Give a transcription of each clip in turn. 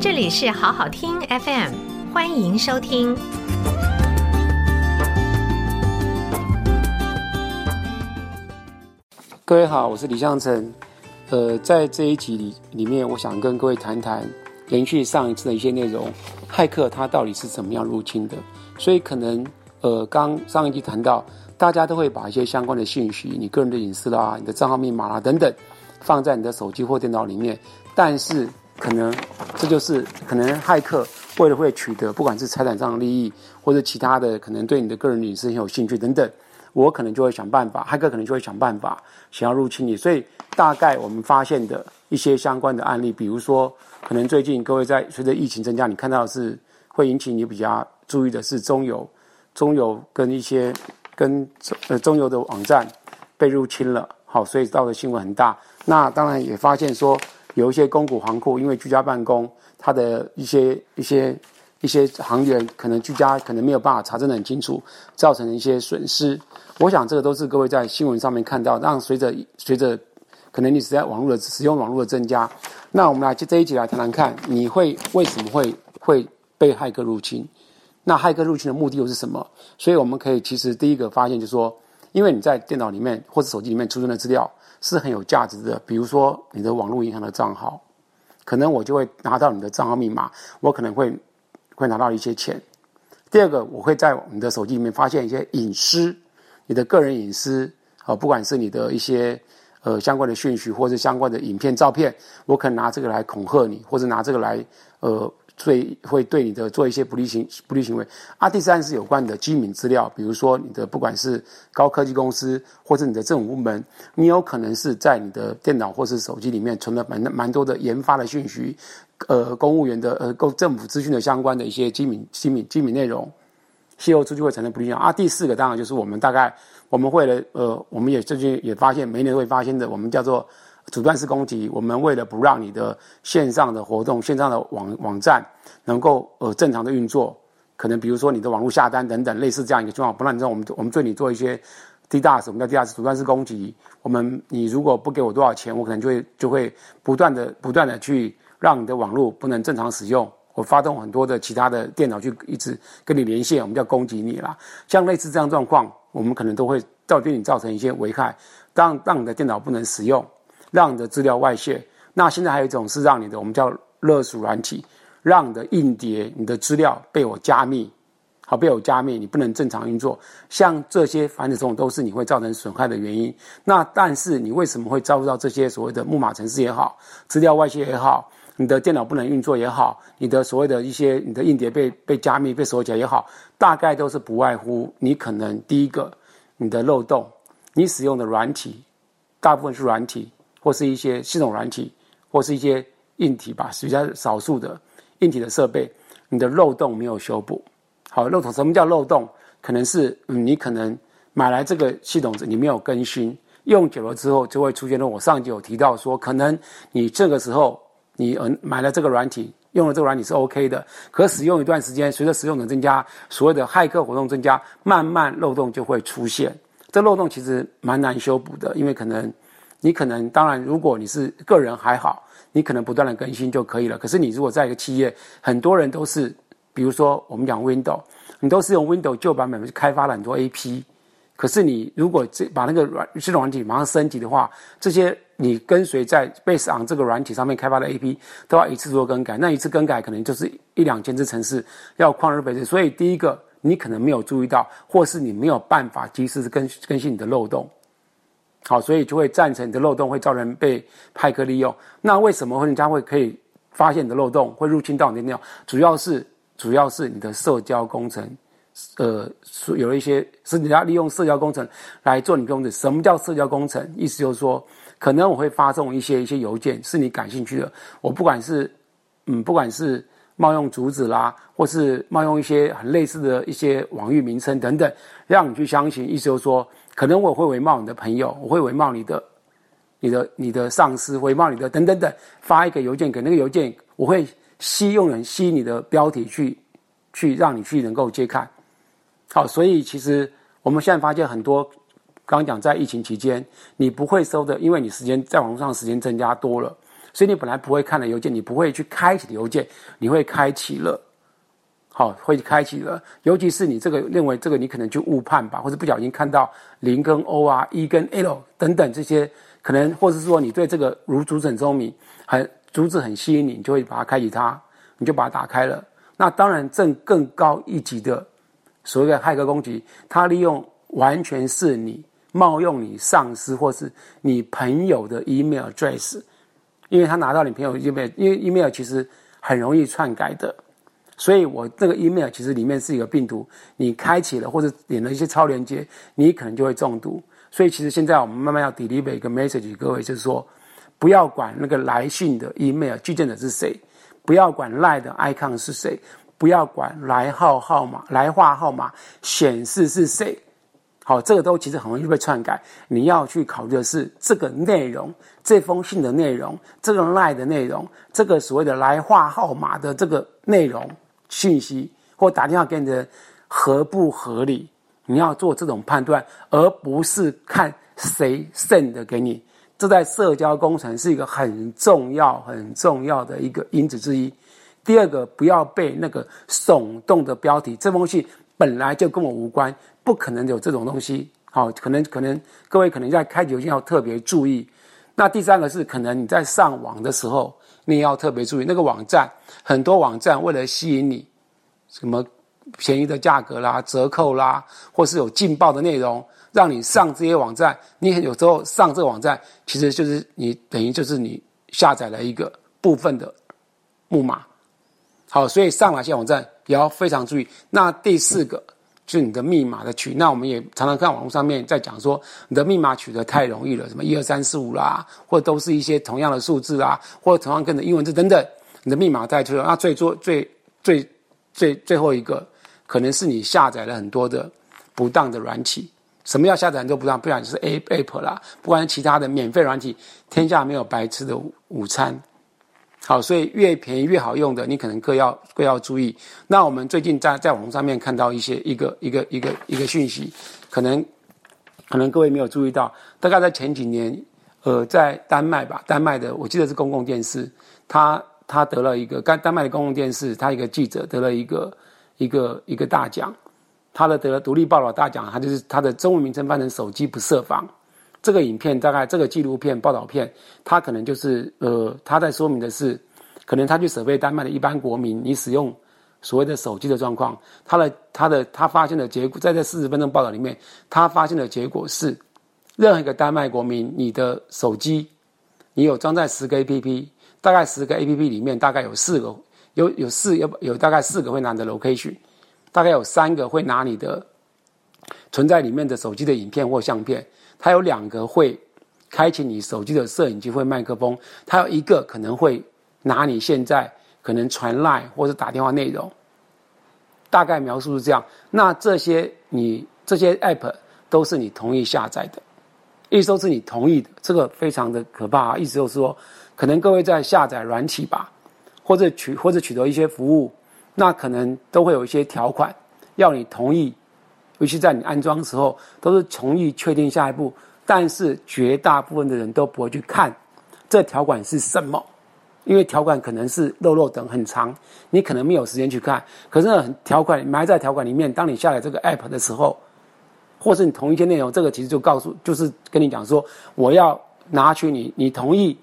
这里是好好听 FM，欢迎收听。各位好，我是李向成。呃，在这一集里里面，我想跟各位谈谈连续上一次的一些内容，骇客他到底是怎么样入侵的？所以可能呃，刚上一集谈到，大家都会把一些相关的信息，你个人的隐私啦、你的账号密码啦等等，放在你的手机或电脑里面。但是可能这就是可能骇客为了会取得不管是财产上的利益，或者其他的可能对你的个人隐私很有兴趣等等。我可能就会想办法，骇客可能就会想办法想要入侵你，所以大概我们发现的一些相关的案例，比如说，可能最近各位在随着疫情增加，你看到的是会引起你比较注意的是中油，中油跟一些跟呃中油的网站被入侵了，好，所以造的新闻很大。那当然也发现说有一些公股行库，因为居家办公，它的一些一些。一些行员可能居家，可能没有办法查证得很清楚，造成一些损失。我想这个都是各位在新闻上面看到。让随着随着可能你实在网络的使用网络的增加，那我们来就这一集来谈谈看，你会为什么会会被骇客入侵？那骇客入侵的目的又是什么？所以我们可以其实第一个发现就是说，因为你在电脑里面或者手机里面储存的资料是很有价值的，比如说你的网络银行的账号，可能我就会拿到你的账号密码，我可能会。会拿到一些钱。第二个，我会在你的手机里面发现一些隐私，你的个人隐私啊，不管是你的一些呃相关的讯息，或者相关的影片、照片，我可能拿这个来恐吓你，或者拿这个来呃。所以会对你的做一些不利行不利行为。啊，第三是有关的机密资料，比如说你的不管是高科技公司或者你的政府部门，你有可能是在你的电脑或是手机里面存了蛮蛮多的研发的讯息，呃，公务员的呃，公政府资讯的相关的一些机密机密机密内容，泄露出去会产生不利影。啊，第四个当然就是我们大概我们会了呃，我们也最近也发现每年都会发现的，我们叫做。阻断式攻击，我们为了不让你的线上的活动、线上的网网站能够呃正常的运作，可能比如说你的网络下单等等类似这样一个状况，不让你知道我们我们对你做一些 DDoS，我们叫 DDoS 阻断式攻击。我们你如果不给我多少钱，我可能就会就会不断的不断的去让你的网络不能正常使用，我发动很多的其他的电脑去一直跟你连线，我们叫攻击你啦。像类似这样状况，我们可能都会造对你造成一些危害，让让你的电脑不能使用。让你的资料外泄，那现在还有一种是让你的，我们叫勒索软体，让你的硬碟、你的资料被我加密，好，被我加密，你不能正常运作。像这些凡此种种都是你会造成损害的原因。那但是你为什么会遭受到这些所谓的木马程式也好，资料外泄也好，你的电脑不能运作也好，你的所谓的一些你的硬碟被被加密被锁起来也好，大概都是不外乎你可能第一个你的漏洞，你使用的软体大部分是软体。或是一些系统软体，或是一些硬体吧，比较少数的硬体的设备，你的漏洞没有修补。好，漏洞什么叫漏洞？可能是，你可能买来这个系统，你没有更新，用久了之后就会出现了。我上集有提到说，可能你这个时候你嗯买了这个软体，用了这个软体是 OK 的，可使用一段时间，随着使用者增加，所谓的骇客活动增加，慢慢漏洞就会出现。这漏洞其实蛮难修补的，因为可能。你可能当然，如果你是个人还好，你可能不断的更新就可以了。可是你如果在一个企业，很多人都是，比如说我们讲 Windows，你都是用 Windows 旧版本去开发了很多 AP，可是你如果这把那个软系统软体马上升级的话，这些你跟随在 Base on 这个软体上面开发的 AP 都要一次做更改，那一次更改可能就是一两千字程式，要旷日费时。所以第一个，你可能没有注意到，或是你没有办法及时更更新你的漏洞。好，所以就会造成你的漏洞会造成被派客利用。那为什么人家会可以发现你的漏洞，会入侵到你的电脑？主要是主要是你的社交工程，呃，有一些是人家利用社交工程来做你工程。什么叫社交工程？意思就是说，可能我会发送一些一些邮件是你感兴趣的，我不管是嗯，不管是冒用主旨啦，或是冒用一些很类似的一些网域名称等等，让你去相信。意思就是说。可能我会伪冒你的朋友，我会伪冒你的、你的、你的上司，伪冒你的等等等，发一个邮件给那个邮件，我会吸用人吸你的标题去，去让你去能够接看。好，所以其实我们现在发现很多，刚讲在疫情期间，你不会收的，因为你时间在网络上时间增加多了，所以你本来不会看的邮件，你不会去开启的邮件，你会开启了，好，会开启了。尤其是你这个认为这个你可能就误判吧，或者不小心看到零跟 O 啊、E 跟 L 等等这些，可能或者是说你对这个如竹笋聪明，很竹子很吸引你，你就会把它开启它，你就把它打开了。那当然，正更高一级的所谓的骇客攻击，它利用完全是你冒用你上司或是你朋友的 email address，因为他拿到你朋友 email，因为 email 其实很容易篡改的，所以我这个 email 其实里面是一个病毒，你开启了或者点了一些超连接，你可能就会中毒。所以其实现在我们慢慢要 deliver 一个 message，各位就是说，不要管那个来信的 email 寄件者是谁。不要管赖的 icon 是谁，不要管来号号码、来话号码显示是谁，好，这个都其实很容易被篡改。你要去考虑的是这个内容，这封信的内容，这个赖的内容，这个所谓的来话号码的这个内容信息，或打电话给你的人合不合理？你要做这种判断，而不是看谁 send 给你。这在社交工程是一个很重要、很重要的一个因子之一。第二个，不要被那个耸动的标题，这封信本来就跟我无关，不可能有这种东西。好，可能可能各位可能在开邮件要特别注意。那第三个是，可能你在上网的时候，你要特别注意那个网站，很多网站为了吸引你，什么便宜的价格啦、折扣啦，或是有劲爆的内容。让你上这些网站，你有时候上这个网站，其实就是你等于就是你下载了一个部分的木马。好，所以上哪些网站也要非常注意。那第四个是你的密码的取，那我们也常常看网络上面在讲说，你的密码取得太容易了，什么一二三四五啦，或者都是一些同样的数字啦，或者同样跟着英文字等等，你的密码太多，那最多最最最最后一个，可能是你下载了很多的不当的软体。什么要下载很多不当，不然就是 A App 啦，不管是其他的免费软体，天下没有白吃的午餐。好，所以越便宜越好用的，你可能各要各要注意。那我们最近在在网上面看到一些一个一个一个一个讯息，可能可能各位没有注意到，大概在前几年，呃，在丹麦吧，丹麦的我记得是公共电视，他他得了一个丹丹麦的公共电视，他一个记者得了一个一个一个大奖。他的得了独立报道大奖，他就是他的中文名称翻成“手机不设防”。这个影片大概这个纪录片报道片，它可能就是呃，他在说明的是，可能他去设备丹麦的一般国民，你使用所谓的手机的状况，他的他的他发现的结果，在这四十分钟报道里面，他发现的结果是，任何一个丹麦国民，你的手机，你有装在十个 APP，大概十个 APP 里面大概有四个，有有四有有大概四个会拿的 location。大概有三个会拿你的存在里面的手机的影片或相片，它有两个会开启你手机的摄影机或麦克风，它有一个可能会拿你现在可能传 LINE 或者打电话内容。大概描述是这样。那这些你这些 App 都是你同意下载的，意思都是你同意的，这个非常的可怕啊！意思就是说，可能各位在下载软体吧，或者取或者取得一些服务。那可能都会有一些条款，要你同意，尤其在你安装时候，都是同意确定下一步。但是绝大部分的人都不会去看这条款是什么，因为条款可能是漏漏等很长，你可能没有时间去看。可是，条款埋在条款里面，当你下载这个 app 的时候，或是你同一些内容，这个其实就告诉，就是跟你讲说，我要拿取你，你同意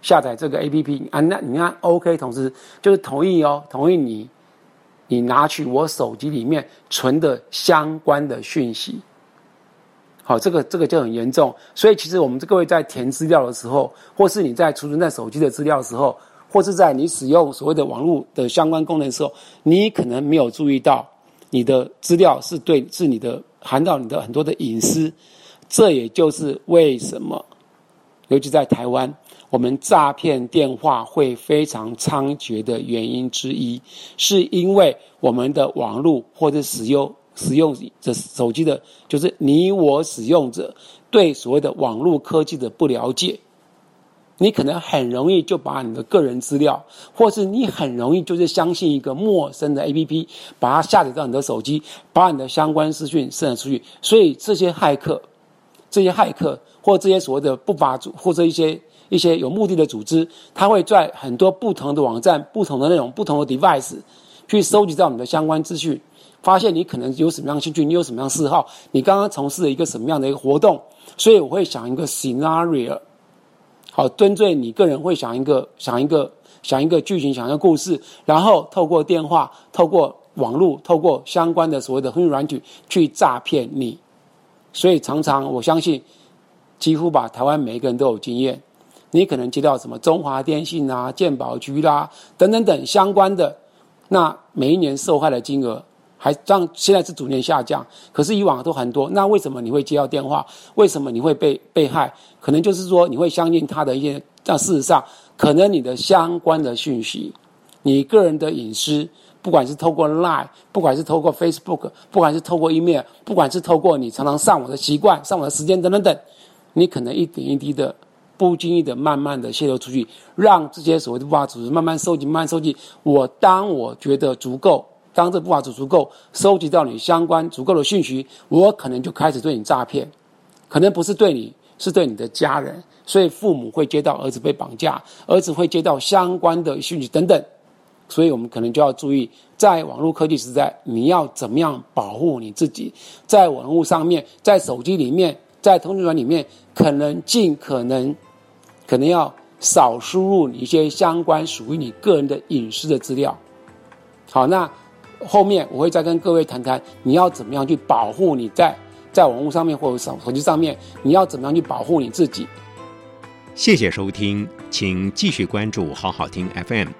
下载这个 app 啊？那你看 OK，同时就是同意哦，同意你。你拿取我手机里面存的相关的讯息，好，这个这个就很严重。所以其实我们各位在填资料的时候，或是你在储存在手机的资料的时候，或是在你使用所谓的网络的相关功能的时候，你可能没有注意到你的资料是对，是你的含到你的很多的隐私。这也就是为什么，尤其在台湾。我们诈骗电话会非常猖獗的原因之一，是因为我们的网络或者使用使用者手机的，就是你我使用者对所谓的网络科技的不了解，你可能很容易就把你的个人资料，或是你很容易就是相信一个陌生的 APP，把它下载到你的手机，把你的相关资讯渗出去，所以这些骇客，这些骇客或这些所谓的不法组或者一些。一些有目的的组织，他会在很多不同的网站、不同的内容、不同的 device 去收集到你的相关资讯，发现你可能有什么样的兴趣，你有什么样嗜好，你刚刚从事了一个什么样的一个活动，所以我会想一个 scenario，好，针对你个人会想一个想一个想一个剧情，想一个故事，然后透过电话、透过网络、透过相关的所谓的通讯软体去诈骗你。所以常常我相信，几乎吧，台湾每一个人都有经验。你可能接到什么中华电信啊、健保局啦、等等等相关的，那每一年受害的金额还让现在是逐年下降，可是以往都很多。那为什么你会接到电话？为什么你会被被害？可能就是说你会相信他的一些，但事实上，可能你的相关的讯息，你个人的隐私。不管是透过 Line，不管是透过 Facebook，不管是透过 Email，不管是透过你常常上网的习惯、上网的时间等等等，你可能一点一滴的、不经意的、慢慢的泄露出去，让这些所谓的不法组织慢慢收集、慢慢收集。我当我觉得足够，当这不法组织足够收集到你相关足够的讯息，我可能就开始对你诈骗，可能不是对你，是对你的家人。所以父母会接到儿子被绑架，儿子会接到相关的讯息等等。所以我们可能就要注意，在网络科技时代，你要怎么样保护你自己？在网络上面，在手机里面，在通讯软里面，可能尽可能，可能要少输入一些相关属于你个人的隐私的资料。好，那后面我会再跟各位谈谈，你要怎么样去保护你在在网络上面或者手手机上面，你要怎么样去保护你自己？谢谢收听，请继续关注好好听 FM。